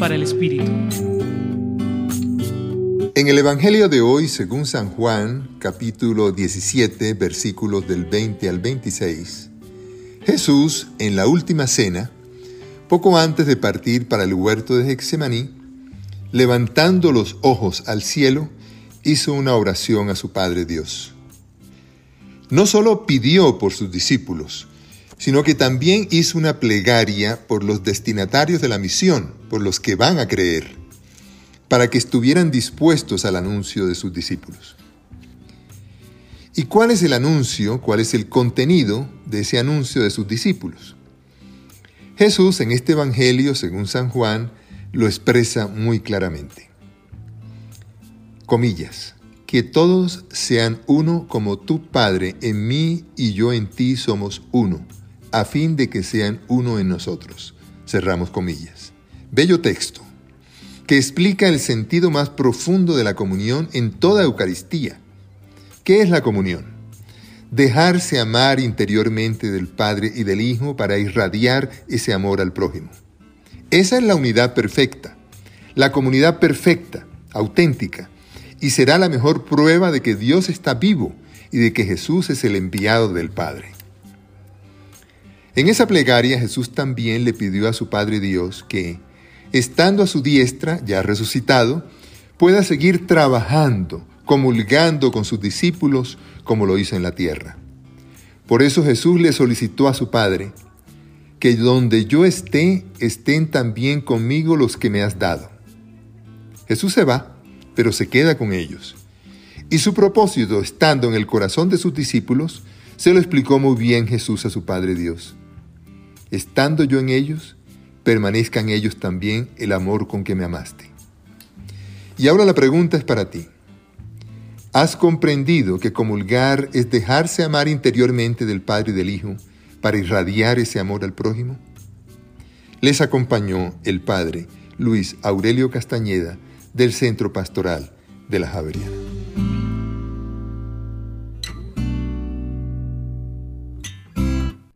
para el Espíritu. En el Evangelio de hoy, según San Juan, capítulo 17, versículos del 20 al 26, Jesús, en la última cena, poco antes de partir para el huerto de Hexemaní, levantando los ojos al cielo, hizo una oración a su Padre Dios. No solo pidió por sus discípulos, sino que también hizo una plegaria por los destinatarios de la misión, por los que van a creer, para que estuvieran dispuestos al anuncio de sus discípulos. ¿Y cuál es el anuncio, cuál es el contenido de ese anuncio de sus discípulos? Jesús en este Evangelio, según San Juan, lo expresa muy claramente. Comillas, que todos sean uno como tu Padre en mí y yo en ti somos uno a fin de que sean uno en nosotros. Cerramos comillas. Bello texto, que explica el sentido más profundo de la comunión en toda Eucaristía. ¿Qué es la comunión? Dejarse amar interiormente del Padre y del Hijo para irradiar ese amor al prójimo. Esa es la unidad perfecta, la comunidad perfecta, auténtica, y será la mejor prueba de que Dios está vivo y de que Jesús es el enviado del Padre. En esa plegaria Jesús también le pidió a su Padre Dios que, estando a su diestra, ya resucitado, pueda seguir trabajando, comulgando con sus discípulos como lo hizo en la tierra. Por eso Jesús le solicitó a su Padre, que donde yo esté, estén también conmigo los que me has dado. Jesús se va, pero se queda con ellos. Y su propósito, estando en el corazón de sus discípulos, se lo explicó muy bien Jesús a su Padre Dios estando yo en ellos, permanezca en ellos también el amor con que me amaste. Y ahora la pregunta es para ti. ¿Has comprendido que comulgar es dejarse amar interiormente del Padre y del Hijo para irradiar ese amor al prójimo? Les acompañó el Padre Luis Aurelio Castañeda del Centro Pastoral de la Javeriana.